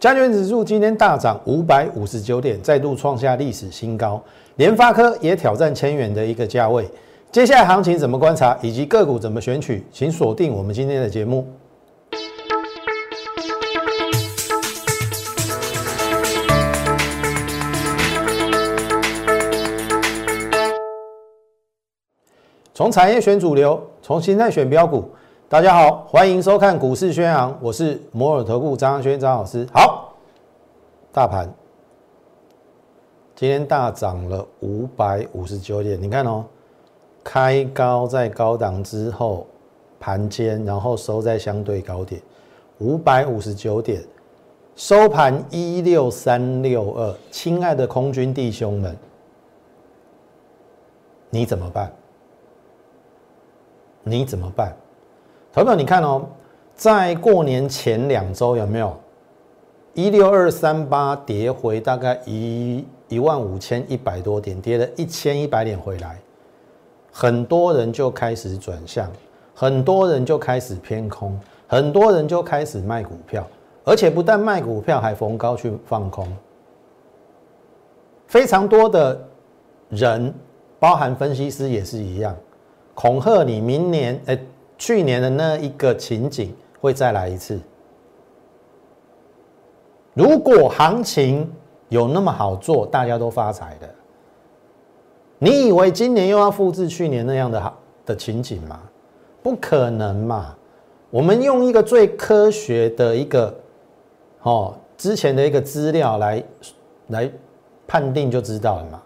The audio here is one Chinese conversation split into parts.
加权指数今天大涨五百五十九点，再度创下历史新高。联发科也挑战千元的一个价位。接下来行情怎么观察，以及个股怎么选取，请锁定我们今天的节目。从产业选主流，从心态选标股。大家好，欢迎收看股市宣扬，我是摩尔投顾张轩张老师。好，大盘今天大涨了五百五十九点，你看哦，开高在高档之后盘间，然后收在相对高点五百五十九点，收盘一六三六二。亲爱的空军弟兄们，你怎么办？你怎么办？朋友你看哦，在过年前两周有没有一六二三八跌回大概一一万五千一百多点，跌了一千一百点回来，很多人就开始转向，很多人就开始偏空，很多人就开始卖股票，而且不但卖股票，还逢高去放空，非常多的人，包含分析师也是一样。恐吓你，明年哎，去年的那一个情景会再来一次。如果行情有那么好做，大家都发财的，你以为今年又要复制去年那样的好的情景吗？不可能嘛！我们用一个最科学的一个哦之前的一个资料来来判定就知道了嘛。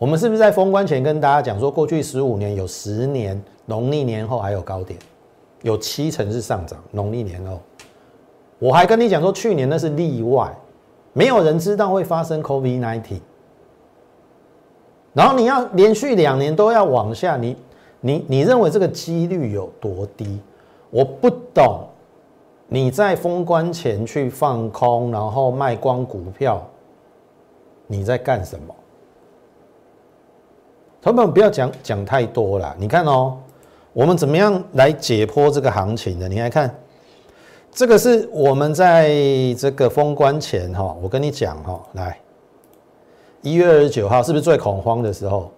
我们是不是在封关前跟大家讲说，过去十五年有十年农历年后还有高点，有七成是上涨。农历年后，我还跟你讲说，去年那是例外，没有人知道会发生 COVID-19。然后你要连续两年都要往下，你你你认为这个几率有多低？我不懂。你在封关前去放空，然后卖光股票，你在干什么？朋友们，不要讲讲太多了。你看哦，我们怎么样来解剖这个行情的？你来看，这个是我们在这个封关前哈，我跟你讲哈，来，一月二十九号是不是最恐慌的时候？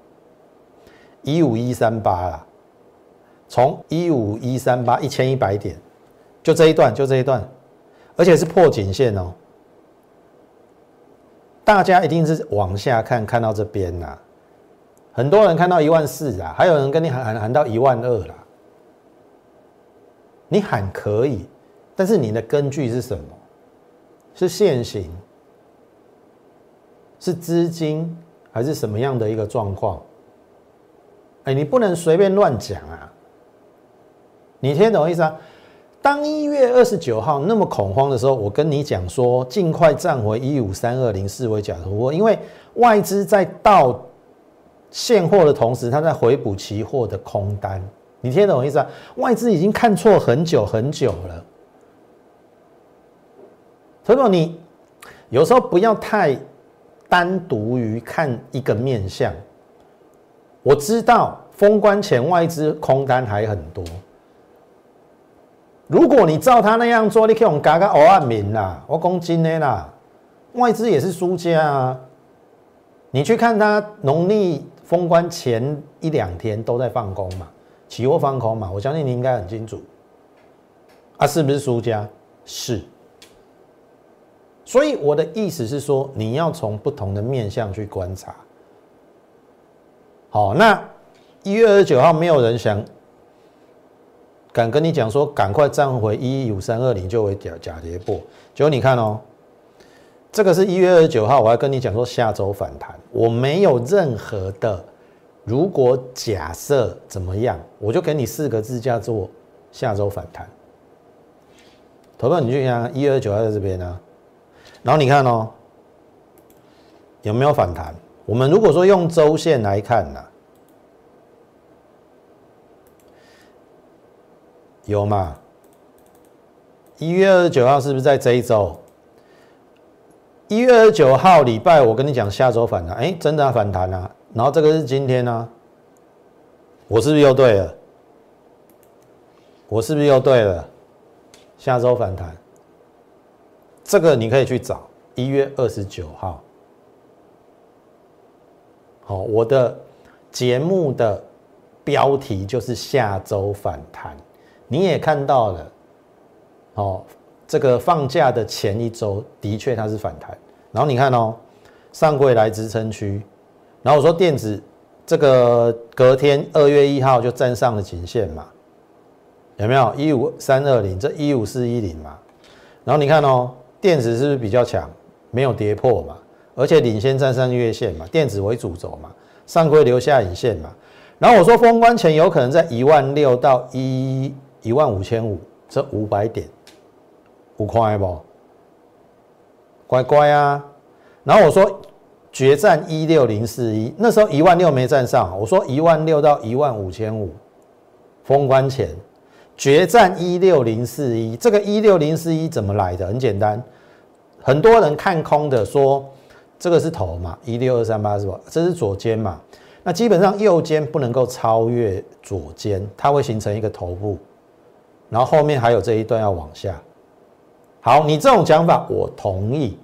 一五一三八啦，从一五一三八一千一百点，就这一段，就这一段，而且是破颈线哦。大家一定是往下看，看到这边呐。很多人看到一万四啊，还有人跟你喊喊喊到一万二了。你喊可以，但是你的根据是什么？是现行？是资金？还是什么样的一个状况？哎，你不能随便乱讲啊！你听懂意思啊？当一月二十九号那么恐慌的时候，我跟你讲说，尽快站回一五三二零四为假突破，因为外资在到。现货的同时，他在回补期货的空单，你听得懂我意思啊？外资已经看错很久很久了。所以你有时候不要太单独于看一个面相。我知道封关前外资空单还很多，如果你照他那样做，你可以用嘎嘎欧万名啦，我讲真的啦，外资也是输家啊。你去看他农历。封关前一两天都在放空嘛，期货放空嘛，我相信你应该很清楚。啊，是不是输家？是。所以我的意思是说，你要从不同的面向去观察。好，那一月二十九号没有人想敢跟你讲说，赶快站回一一五三二零就会假假跌破。结果你看哦。这个是一月二十九号，我还跟你讲说下周反弹，我没有任何的如果假设怎么样，我就给你四个字叫做下周反弹。投票你就想一月二十九号在这边呢，然后你看哦，有没有反弹？我们如果说用周线来看呢，有吗？一月二十九号是不是在这一周？一月二十九号礼拜，我跟你讲下周反弹，哎，真的反弹啊！然后这个是今天呢，我是不是又对了？我是不是又对了？下周反弹，这个你可以去找一月二十九号。好，我的节目的标题就是下周反弹，你也看到了，哦，这个放假的前一周的确它是反弹，然后你看哦，上柜来支撑区，然后我说电子这个隔天二月一号就站上了颈线嘛，有没有？一五三二零这一五四一零嘛，然后你看哦，电子是不是比较强，没有跌破嘛？而且领先站上月线嘛，电子为主轴嘛，上柜留下影线嘛。然后我说封关前有可能在一万六到一一万五千五这五百点，五块不？乖乖啊！然后我说决战一六零四一，那时候一万六没站上，我说一万六到一万五千五，封关前决战一六零四一，这个一六零四一怎么来的？很简单，很多人看空的说。这个是头嘛，一六二三八是吧？这是左肩嘛，那基本上右肩不能够超越左肩，它会形成一个头部，然后后面还有这一段要往下。好，你这种讲法我同意，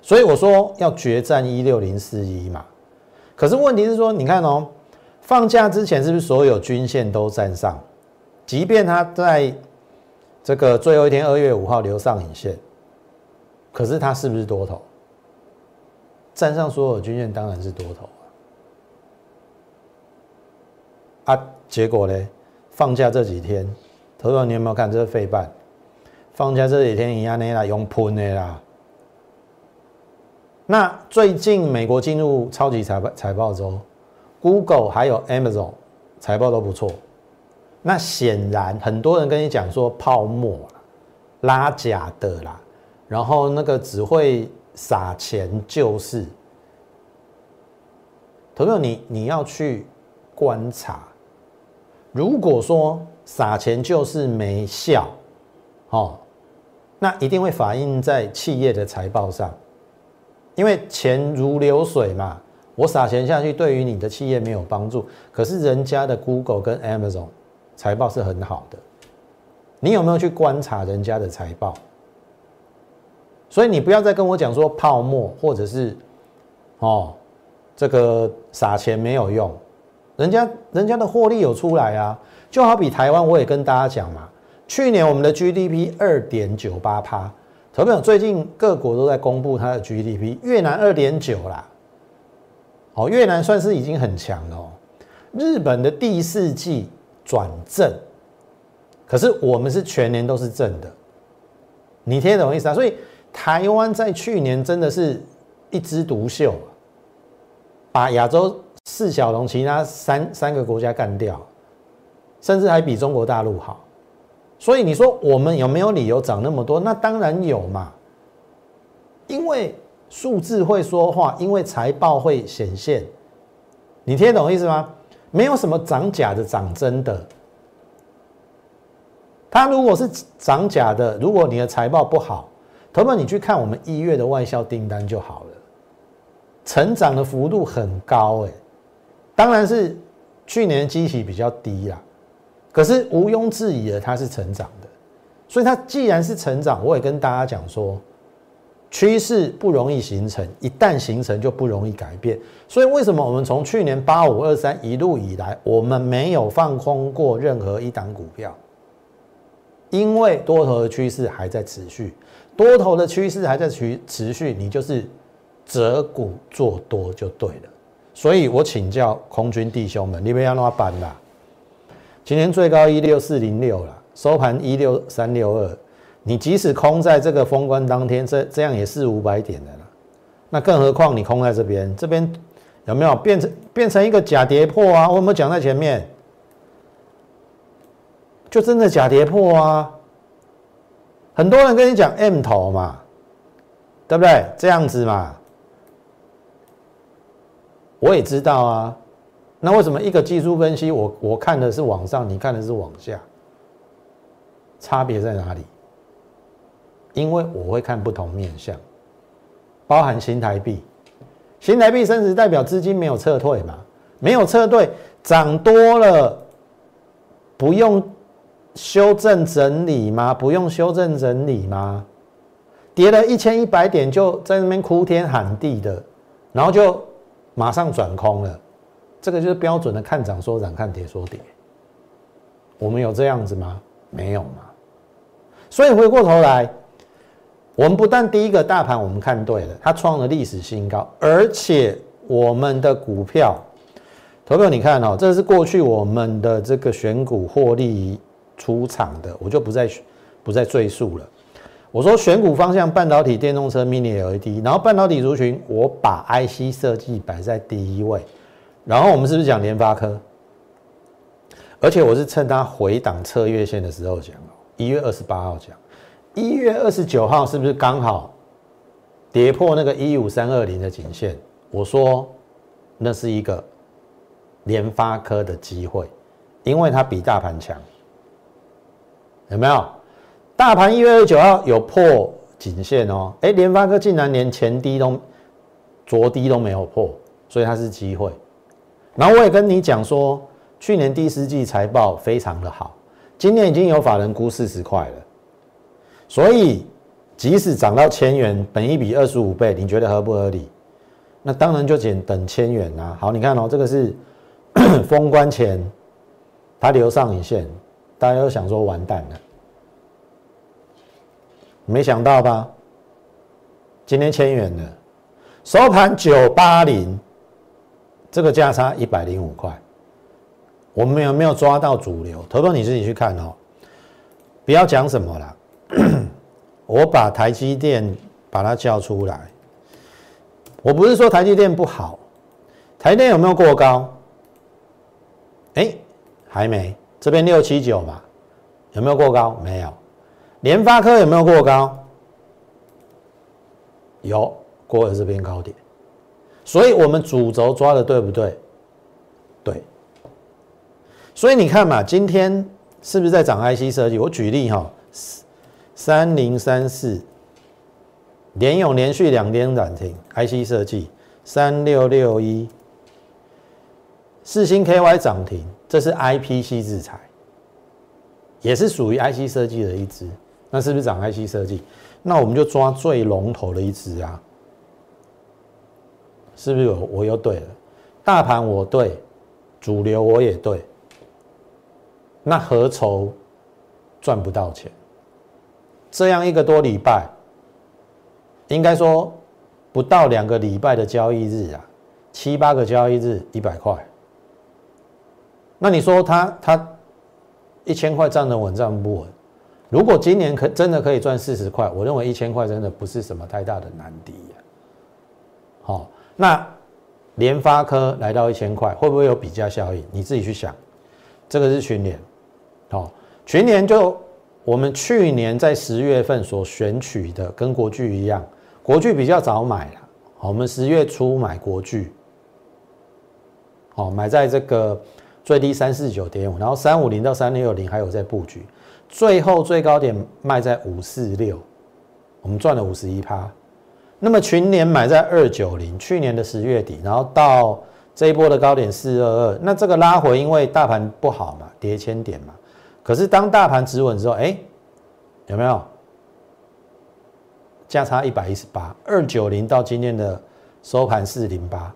所以我说要决战一六零四一嘛。可是问题是说，你看哦，放假之前是不是所有均线都站上？即便它在这个最后一天二月五号留上影线，可是它是不是多头？站上所有均线当然是多头啊！啊，结果呢？放假这几天，投资你有没有看？这是费半放假这几天一样的啦，用喷的啦。那最近美国进入超级财报财报周，Google 还有 Amazon 财报都不错。那显然很多人跟你讲说泡沫拉假的啦，然后那个只会。撒钱就是，朋友，你你要去观察，如果说撒钱就是没效，哦，那一定会反映在企业的财报上，因为钱如流水嘛，我撒钱下去对于你的企业没有帮助，可是人家的 Google 跟 Amazon 财报是很好的，你有没有去观察人家的财报？所以你不要再跟我讲说泡沫，或者是哦，这个撒钱没有用，人家人家的获利有出来啊，就好比台湾，我也跟大家讲嘛，去年我们的 GDP 二点九八趴，投票最近各国都在公布它的 GDP，越南二点九啦，哦，越南算是已经很强了，日本的第四季转正，可是我们是全年都是正的，你听得懂意思啊？所以。台湾在去年真的是一枝独秀，把亚洲四小龙其他三三个国家干掉，甚至还比中国大陆好。所以你说我们有没有理由涨那么多？那当然有嘛，因为数字会说话，因为财报会显现。你听懂意思吗？没有什么涨假的，涨真的。它如果是涨假的，如果你的财报不好。投保，你去看我们一月的外销订单就好了，成长的幅度很高哎，当然是去年的基期比较低啦，可是毋庸置疑的它是成长的，所以它既然是成长，我也跟大家讲说，趋势不容易形成，一旦形成就不容易改变，所以为什么我们从去年八五二三一路以来，我们没有放空过任何一档股票，因为多头的趋势还在持续。多头的趋势还在持持续，你就是择股做多就对了。所以我请教空军弟兄们，你们要哪办啦？今天最高一六四零六了，收盘一六三六二。你即使空在这个封关当天，这这样也是五百点的了。那更何况你空在这边，这边有没有变成变成一个假跌破啊？我有没有讲在前面？就真的假跌破啊？很多人跟你讲 M 头嘛，对不对？这样子嘛，我也知道啊。那为什么一个技术分析，我我看的是往上，你看的是往下？差别在哪里？因为我会看不同面相，包含新台币，新台币升值代表资金没有撤退嘛？没有撤退，涨多了，不用。修正整理吗？不用修正整理吗？跌了一千一百点就在那边哭天喊地的，然后就马上转空了，这个就是标准的看涨说涨，看跌说跌。我们有这样子吗？没有嘛。所以回过头来，我们不但第一个大盘我们看对了，它创了历史新高，而且我们的股票，投票你看哦，这是过去我们的这个选股获利出场的，我就不再不再赘述了。我说选股方向，半导体、电动车、Mini LED，然后半导体族群，我把 IC 设计摆在第一位，然后我们是不是讲联发科？而且我是趁它回档测月线的时候讲，一月二十八号讲，一月二十九号是不是刚好跌破那个一五三二零的颈线？我说那是一个联发科的机会，因为它比大盘强，有没有？大盘一月二十九号有破颈线哦，哎，联发科竟然连前低都昨低都没有破，所以它是机会。然后我也跟你讲说。去年第四季财报非常的好，今年已经有法人估四十块了，所以即使涨到千元，本一比二十五倍，你觉得合不合理？那当然就减等千元啊。好，你看哦，这个是 封关前它留上影线，大家都想说完蛋了，没想到吧？今天千元了，收盘九八零，这个价差一百零五块。我们有没有抓到主流？投票你自己去看哦，不要讲什么了。我把台积电把它叫出来。我不是说台积电不好，台电有没有过高？哎，还没。这边六七九嘛，有没有过高？没有。联发科有没有过高？有，过了这边高点。所以我们主轴抓的对不对？对。所以你看嘛，今天是不是在涨 IC 设计？我举例哈，三零三四，连勇连续两天涨停，IC 设计三六六一，四星 KY 涨停，这是 IPC 制裁，也是属于 IC 设计的一支，那是不是涨 IC 设计？那我们就抓最龙头的一支啊，是不是我我又对了？大盘我对，主流我也对。那何愁赚不到钱？这样一个多礼拜，应该说不到两个礼拜的交易日啊，七八个交易日一百块。那你说他他一千块站得稳站不稳？如果今年可真的可以赚四十块，我认为一千块真的不是什么太大的难题呀。好，那联发科来到一千块，会不会有比价效应？你自己去想。这个是群联。好，群年就我们去年在十月份所选取的，跟国巨一样，国巨比较早买了。我们十月初买国巨，好，买在这个最低三四九点五，然后三五零到三六零还有在布局，最后最高点卖在五四六，我们赚了五十一趴。那么群年买在二九零，去年的十月底，然后到这一波的高点四二二，那这个拉回，因为大盘不好嘛，跌千点嘛。可是当大盘止稳之后，哎，有没有价差一百一十八二九零到今天的收盘四零八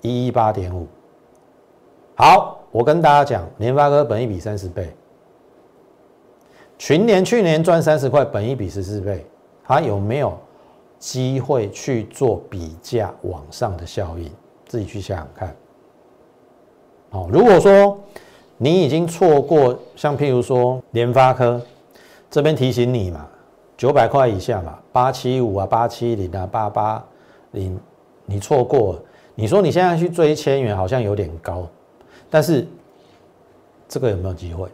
一一八点五？好，我跟大家讲，联发科本一比三十倍，群年去年赚三十块，本一比十四倍，它有没有机会去做比价往上的效应？自己去想想看。好，如果说。你已经错过，像譬如说联发科这边提醒你嘛，九百块以下嘛，八七五啊，八七零啊，八八零，你错过，你说你现在去追千元好像有点高，但是这个有没有机会？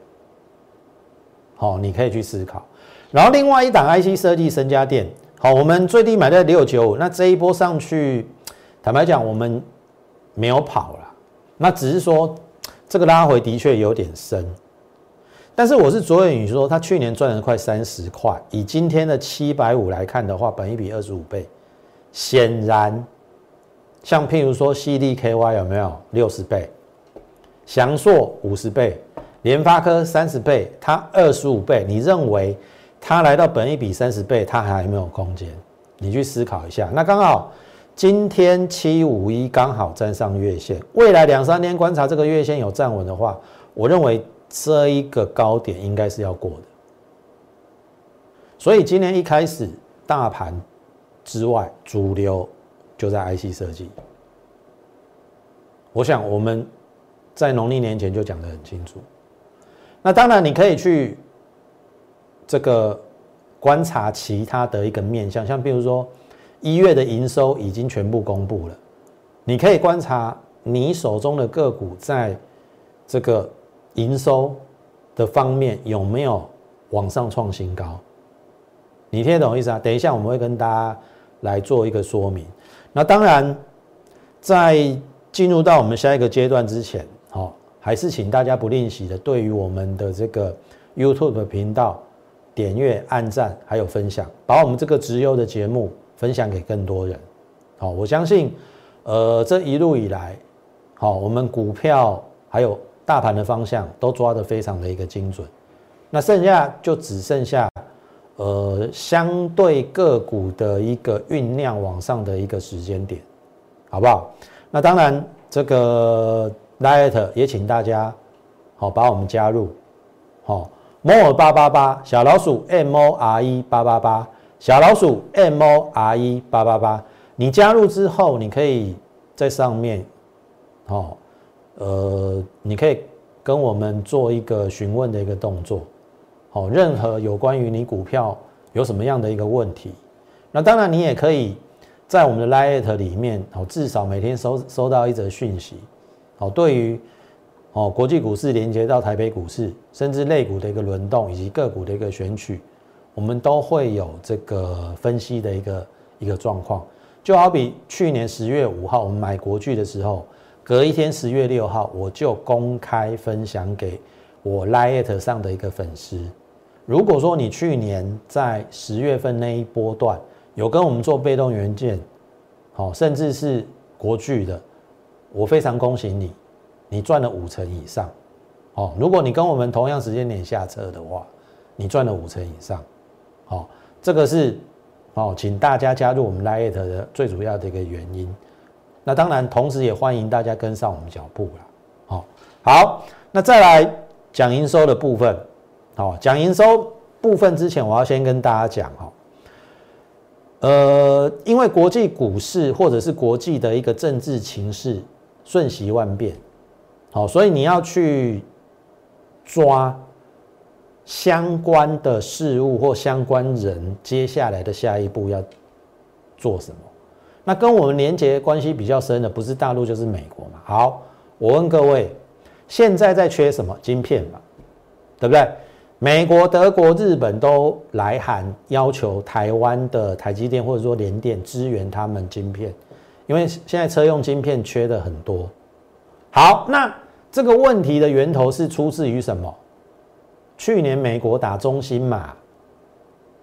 好，你可以去思考。然后另外一档 IC 设计升家电，好，我们最低买在六九五，那这一波上去，坦白讲，我们没有跑了，那只是说。这个拉回的确有点深，但是我是着眼于说，他去年赚了快三十块，以今天的七百五来看的话，本一比二十五倍，显然，像譬如说 CDKY 有没有？六十倍，翔硕五十倍，联发科三十倍，它二十五倍，你认为它来到本一比三十倍，它还没有空间？你去思考一下。那刚好今天七五一刚好站上月线，未来两三天观察这个月线有站稳的话，我认为这一个高点应该是要过的。所以今年一开始，大盘之外，主流就在 IC 设计。我想我们在农历年前就讲得很清楚。那当然，你可以去这个观察其他的一个面向，像比如说一月的营收已经全部公布了，你可以观察你手中的个股在这个营收的方面有没有往上创新高。你听得懂意思啊？等一下我们会跟大家来做一个说明。那当然，在进入到我们下一个阶段之前，好。还是请大家不吝惜的，对于我们的这个 YouTube 频道点阅、按赞，还有分享，把我们这个直优的节目分享给更多人。好，我相信，呃，这一路以来，好，我们股票还有大盘的方向都抓得非常的一个精准。那剩下就只剩下，呃，相对个股的一个酝酿往上的一个时间点，好不好？那当然，这个。Light 也请大家好把我们加入，好，more 八八八小老鼠 M O R E 八八八小老鼠 M O R E 八八八，你加入之后，你可以在上面，好，呃，你可以跟我们做一个询问的一个动作，好，任何有关于你股票有什么样的一个问题，那当然你也可以在我们的 Light 里面，好，至少每天收收到一则讯息。好，对于哦国际股市连接到台北股市，甚至类股的一个轮动以及个股的一个选取，我们都会有这个分析的一个一个状况。就好比去年十月五号我们买国巨的时候，隔一天十月六号我就公开分享给我 Lite 上的一个粉丝。如果说你去年在十月份那一波段有跟我们做被动元件，好，甚至是国巨的。我非常恭喜你，你赚了五成以上，哦，如果你跟我们同样时间点下车的话，你赚了五成以上，哦，这个是，哦，请大家加入我们 Lite 的最主要的一个原因。那当然，同时也欢迎大家跟上我们脚步了，好，好，那再来讲营收的部分，好，讲营收部分之前，我要先跟大家讲，哈。呃，因为国际股市或者是国际的一个政治情势。瞬息万变，好，所以你要去抓相关的事物或相关人，接下来的下一步要做什么？那跟我们连接关系比较深的，不是大陆就是美国嘛？好，我问各位，现在在缺什么晶片嘛？对不对？美国、德国、日本都来函要求台湾的台积电或者说联电支援他们晶片。因为现在车用晶片缺的很多，好，那这个问题的源头是出自于什么？去年美国打中芯嘛，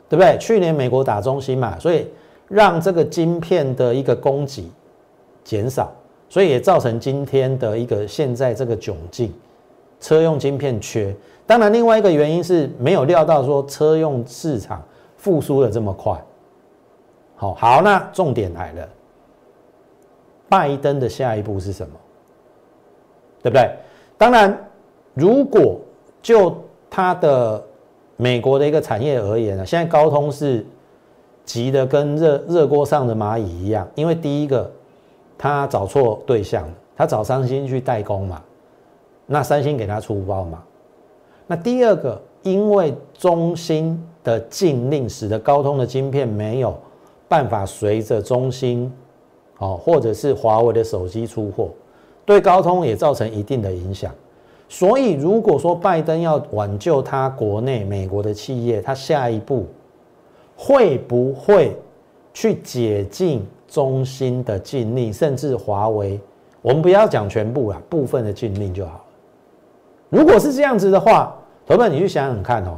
对不对？去年美国打中芯嘛，所以让这个晶片的一个供给减少，所以也造成今天的一个现在这个窘境，车用晶片缺。当然，另外一个原因是没有料到说车用市场复苏的这么快。好好，那重点来了。拜登的下一步是什么？对不对？当然，如果就它的美国的一个产业而言呢，现在高通是急的跟热热锅上的蚂蚁一样，因为第一个他找错对象，他找三星去代工嘛，那三星给他出包嘛。那第二个，因为中兴的禁令，使得高通的晶片没有办法随着中兴。哦，或者是华为的手机出货，对高通也造成一定的影响。所以，如果说拜登要挽救他国内美国的企业，他下一步会不会去解禁中芯的禁令，甚至华为？我们不要讲全部啊，部分的禁令就好。如果是这样子的话，朋友们，你去想想看哦。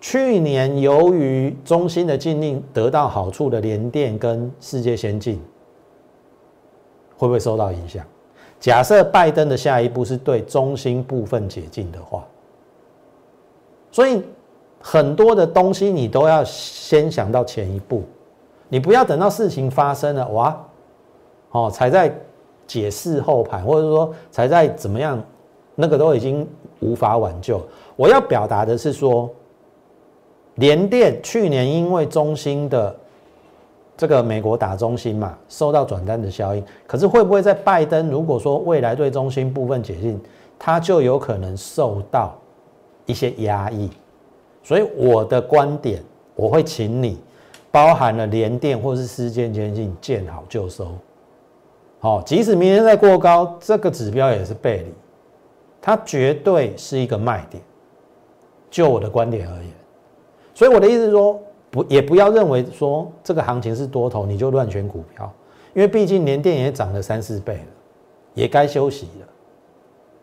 去年由于中芯的禁令得到好处的联电跟世界先进。会不会受到影响？假设拜登的下一步是对中心部分解禁的话，所以很多的东西你都要先想到前一步。你不要等到事情发生了，哇，哦，才在解释后盘，或者说才在怎么样，那个都已经无法挽救。我要表达的是说，联电去年因为中心的这个美国打中心嘛，受到转单的效应，可是会不会在拜登如果说未来对中心部分解禁，他就有可能受到一些压抑？所以我的观点，我会请你。包含了联电或是世界先进见好就收，好，即使明天再过高，这个指标也是背离，它绝对是一个卖点。就我的观点而言，所以我的意思是说，不也不要认为说这个行情是多头，你就乱选股票，因为毕竟联电也涨了三四倍了，也该休息了。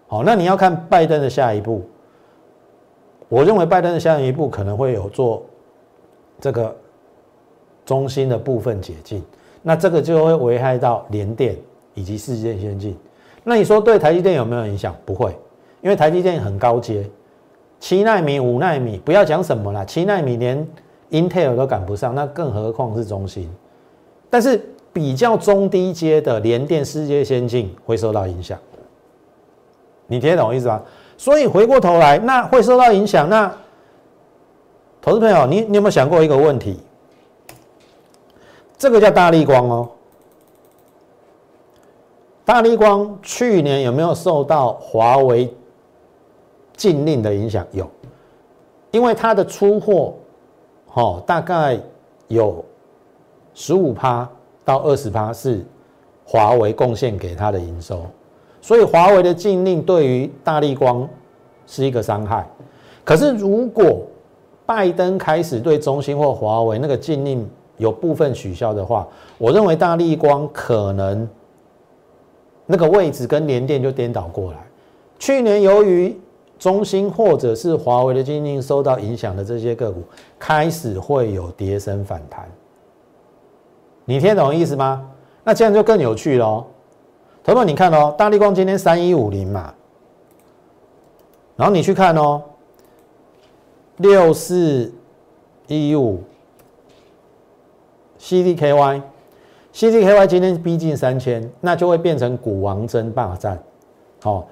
好，那你要看拜登的下一步，我认为拜登的下一步可能会有做这个。中心的部分解禁，那这个就会危害到联电以及世界先进。那你说对台积电有没有影响？不会，因为台积电很高阶，七纳米、五纳米，不要讲什么了，七纳米连 Intel 都赶不上，那更何况是中芯。但是比较中低阶的联电、世界先进会受到影响，你听得懂我意思吧？所以回过头来，那会受到影响。那投资朋友，你你有没有想过一个问题？这个叫大力光哦，大力光去年有没有受到华为禁令的影响？有，因为它的出货，哦，大概有十五趴到二十趴是华为贡献给它的营收，所以华为的禁令对于大力光是一个伤害。可是如果拜登开始对中兴或华为那个禁令，有部分取消的话，我认为大力光可能那个位置跟联电就颠倒过来。去年由于中兴或者是华为的经营受到影响的这些个股，开始会有跌升反弹。你听懂意思吗？那这样就更有趣喽。头发你看哦，大力光今天三一五零嘛，然后你去看哦，六四一五。CDKY，CDKY 今天逼近三千，那就会变成股王争霸战。好，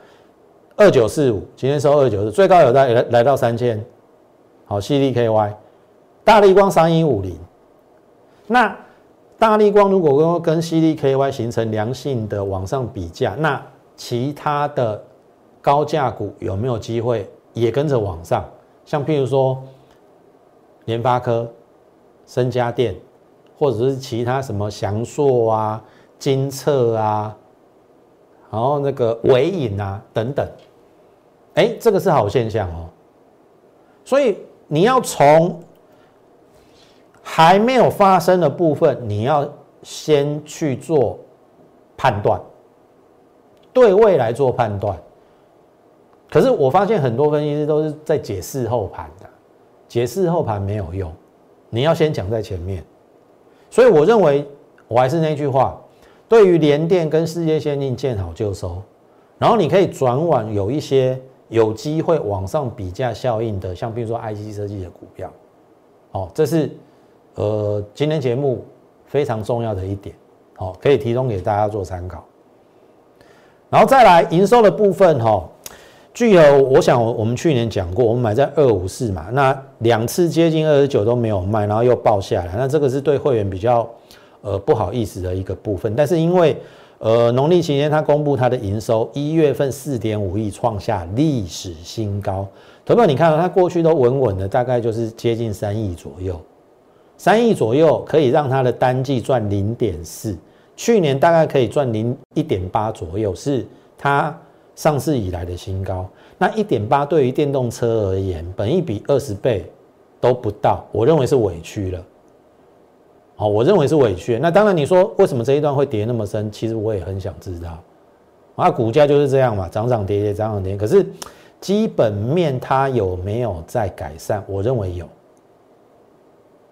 二九四五今天收二九四，最高有在来来到三千。好，CDKY，大力光三一五零，那大力光如果跟跟 CDKY 形成良性的往上比价，那其他的高价股有没有机会也跟着往上？像譬如说联发科、深家电。或者是其他什么祥硕啊、金策啊，然后那个尾影啊等等，哎，这个是好现象哦。所以你要从还没有发生的部分，你要先去做判断，对未来做判断。可是我发现很多分析师都是在解释后盘的，解释后盘没有用，你要先讲在前面。所以我认为，我还是那句话，对于联电跟世界先进见好就收，然后你可以转往有一些有机会往上比价效应的，像比如说 IC 设计的股票，哦，这是呃今天节目非常重要的一点，好，可以提供给大家做参考。然后再来营收的部分，哈。具有，我想我们去年讲过，我们买在二五四嘛，那两次接近二十九都没有卖，然后又爆下来，那这个是对会员比较呃不好意思的一个部分。但是因为呃农历期间它公布它的营收，一月份四点五亿创下历史新高，投票你看到它过去都稳稳的，大概就是接近三亿左右，三亿左右可以让它的单季赚零点四，去年大概可以赚零一点八左右，是它。上市以来的新高，那一点八对于电动车而言，本一比二十倍都不到，我认为是委屈了。好，我认为是委屈。那当然，你说为什么这一段会跌那么深？其实我也很想知道。啊，股价就是这样嘛，涨涨跌跌，涨涨跌。可是基本面它有没有在改善？我认为有。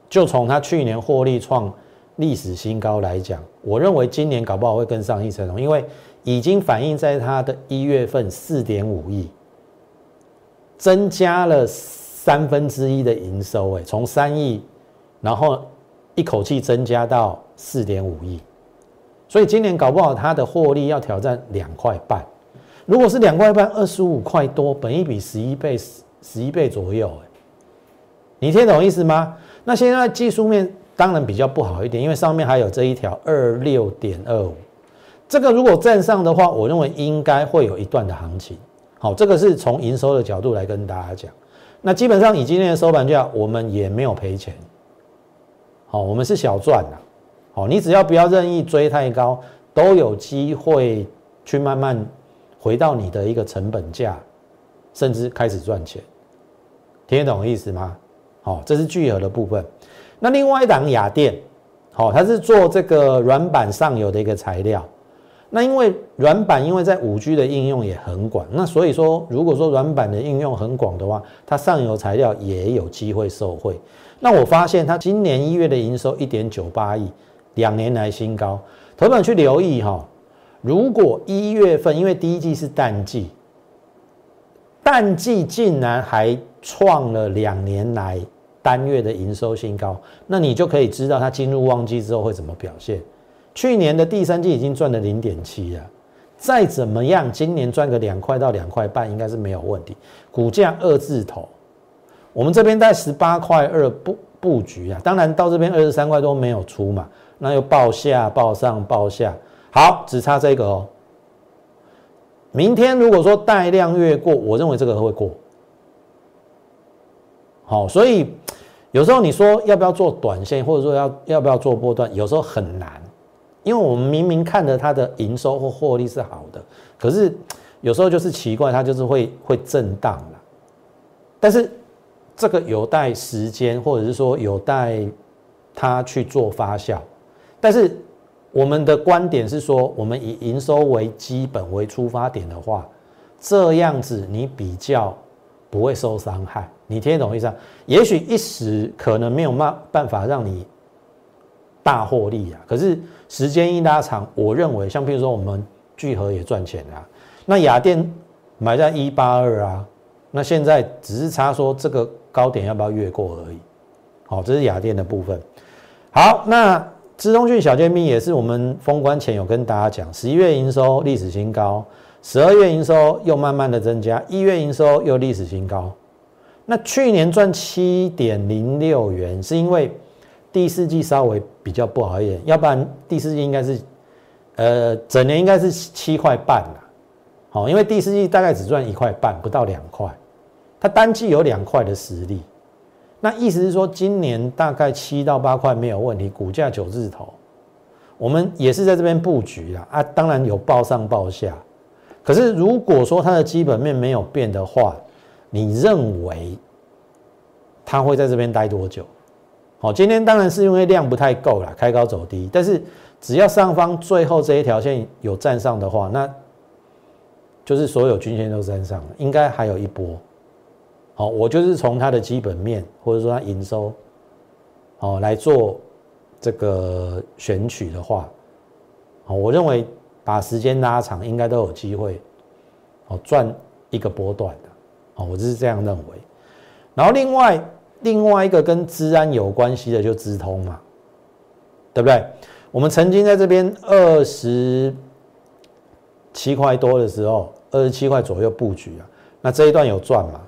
就从它去年获利创历史新高来讲，我认为今年搞不好会更上一层楼，因为。已经反映在它的一月份四点五亿，增加了三分之一的营收，哎，从三亿，然后一口气增加到四点五亿，所以今年搞不好它的获利要挑战两块半。如果是两块半，二十五块多，本一比十一倍，十十一倍左右，你听懂意思吗？那现在技术面当然比较不好一点，因为上面还有这一条二六点二五，这个如果站上的话，我认为应该会有一段的行情。好，这个是从营收的角度来跟大家讲。那基本上以今天的收盘价，我们也没有赔钱。好，我们是小赚的。好，你只要不要任意追太高，都有机会去慢慢回到你的一个成本价，甚至开始赚钱。听得懂意思吗？好，这是聚合的部分。那另外一档雅电，好，它是做这个软板上游的一个材料。那因为软板，因为在五 G 的应用也很广，那所以说，如果说软板的应用很广的话，它上游材料也有机会受惠。那我发现它今年一月的营收一点九八亿，两年来新高。投本去留意哈，如果一月份因为第一季是淡季，淡季竟然还创了两年来单月的营收新高，那你就可以知道它进入旺季之后会怎么表现。去年的第三季已经赚了零点七了，再怎么样，今年赚个两块到两块半应该是没有问题。股价二字头。我们这边在十八块二布布局啊，当然到这边二十三块都没有出嘛，那又报下报上报下，好，只差这个哦。明天如果说带量越过，我认为这个会过。好，所以有时候你说要不要做短线，或者说要要不要做波段，有时候很难，因为我们明明看着它的营收或获利是好的，可是有时候就是奇怪，它就是会会震荡了，但是。这个有待时间，或者是说有待它去做发酵。但是我们的观点是说，我们以营收为基本为出发点的话，这样子你比较不会受伤害。你听懂意思？也许一时可能没有办办法让你大获利啊，可是时间一拉长，我认为像比如说我们聚合也赚钱啊，那雅电买在一八二啊，那现在只是差说这个。高点要不要越过而已？好，这是雅电的部分。好，那资通讯小尖兵也是我们封关前有跟大家讲，十一月营收历史新高，十二月营收又慢慢的增加，一月营收又历史新高。那去年赚七点零六元，是因为第四季稍微比较不好一点，要不然第四季应该是，呃，整年应该是七块半啦。好，因为第四季大概只赚一块半，不到两块。它单季有两块的实力，那意思是说，今年大概七到八块没有问题，股价九字头，我们也是在这边布局啦啊，当然有报上报下，可是如果说它的基本面没有变的话，你认为它会在这边待多久？好，今天当然是因为量不太够了，开高走低，但是只要上方最后这一条线有站上的话，那就是所有均线都站上了，应该还有一波。好，我就是从它的基本面或者说它营收，哦来做这个选取的话，哦，我认为把时间拉长，应该都有机会，哦赚一个波段的，哦，我就是这样认为。然后另外另外一个跟治安有关系的就资通嘛，对不对？我们曾经在这边二十七块多的时候，二十七块左右布局啊，那这一段有赚嘛？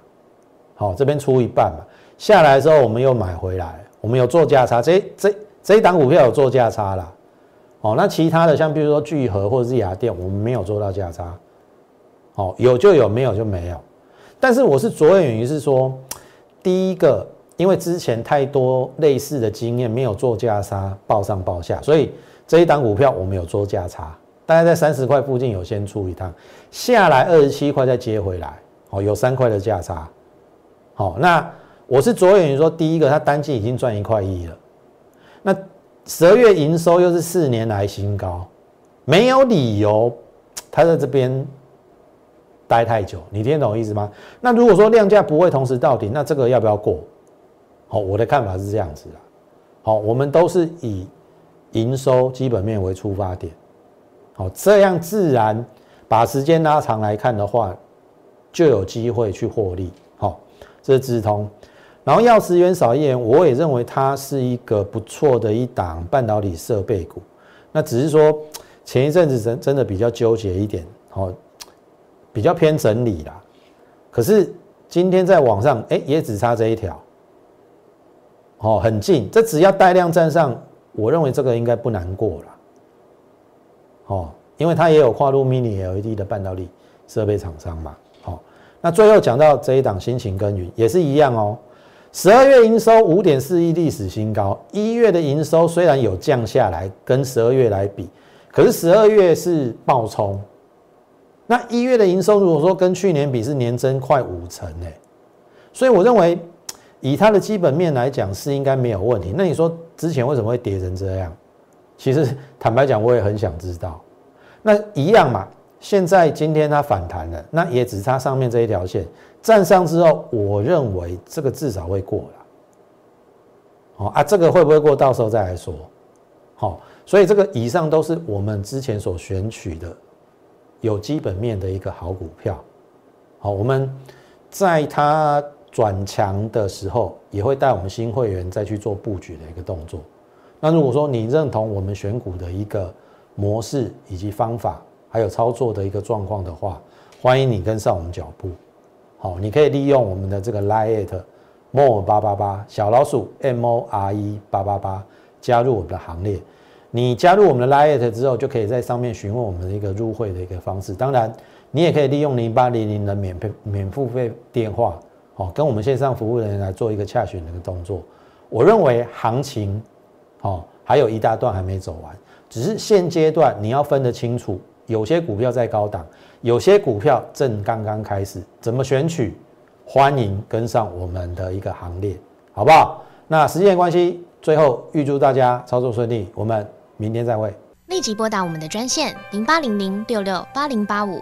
好，这边出一半嘛，下来之后我们又买回来，我们有做价差，这这这一档股票有做价差啦。哦，那其他的像比如说聚合或者是雅电，我们没有做到价差。哦，有就有，没有就没有。但是我是着眼于是说，第一个，因为之前太多类似的经验，没有做价差，报上报下，所以这一档股票我们有做价差，大概在三十块附近有先出一趟，下来二十七块再接回来，哦，有三块的价差。好，那我是着眼于说，第一个，它单季已经赚一块一了，那十二月营收又是四年来新高，没有理由它在这边待太久，你听懂我意思吗？那如果说量价不会同时到顶，那这个要不要过？好，我的看法是这样子的。好，我们都是以营收基本面为出发点，好，这样自然把时间拉长来看的话，就有机会去获利。这是资通，然后药石元少一元，我也认为它是一个不错的一档半导体设备股。那只是说前一阵子真真的比较纠结一点，哦，比较偏整理啦。可是今天在网上，哎，也只差这一条，哦，很近。这只要带量站上，我认为这个应该不难过了。哦，因为它也有跨入 Mini LED 的半导体设备厂商嘛。好，那最后讲到这一档辛勤耕耘也是一样哦。十二月营收五点四亿，历史新高。一月的营收虽然有降下来，跟十二月来比，可是十二月是爆冲。那一月的营收如果说跟去年比是年增快五成诶，所以我认为以它的基本面来讲是应该没有问题。那你说之前为什么会跌成这样？其实坦白讲，我也很想知道。那一样嘛，现在今天它反弹了，那也只差上面这一条线。站上之后，我认为这个至少会过了。好啊，这个会不会过，到时候再来说。好，所以这个以上都是我们之前所选取的有基本面的一个好股票。好，我们在它转强的时候，也会带我们新会员再去做布局的一个动作。那如果说你认同我们选股的一个模式以及方法，还有操作的一个状况的话，欢迎你跟上我们脚步。好，你可以利用我们的这个 Line more 八八八小老鼠 M O R E 八八八加入我们的行列。你加入我们的 Line 之后，就可以在上面询问我们的一个入会的一个方式。当然，你也可以利用零八零零的免费免付费电话，好，跟我们线上服务人员来做一个洽询的一个动作。我认为行情，好，还有一大段还没走完，只是现阶段你要分得清楚，有些股票在高档。有些股票正刚刚开始，怎么选取？欢迎跟上我们的一个行列，好不好？那时间关系，最后预祝大家操作顺利，我们明天再会。立即拨打我们的专线零八零零六六八零八五